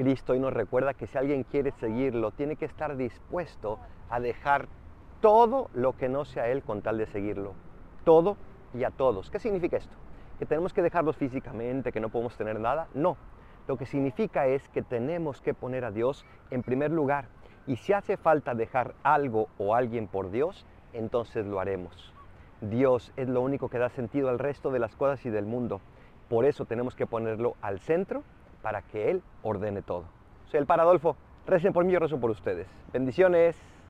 Cristo hoy nos recuerda que si alguien quiere seguirlo, tiene que estar dispuesto a dejar todo lo que no sea Él con tal de seguirlo. Todo y a todos. ¿Qué significa esto? ¿Que tenemos que dejarlos físicamente, que no podemos tener nada? No. Lo que significa es que tenemos que poner a Dios en primer lugar. Y si hace falta dejar algo o alguien por Dios, entonces lo haremos. Dios es lo único que da sentido al resto de las cosas y del mundo. Por eso tenemos que ponerlo al centro para que Él ordene todo. Soy el Paradolfo. Recen por mí, yo rezo por ustedes. Bendiciones.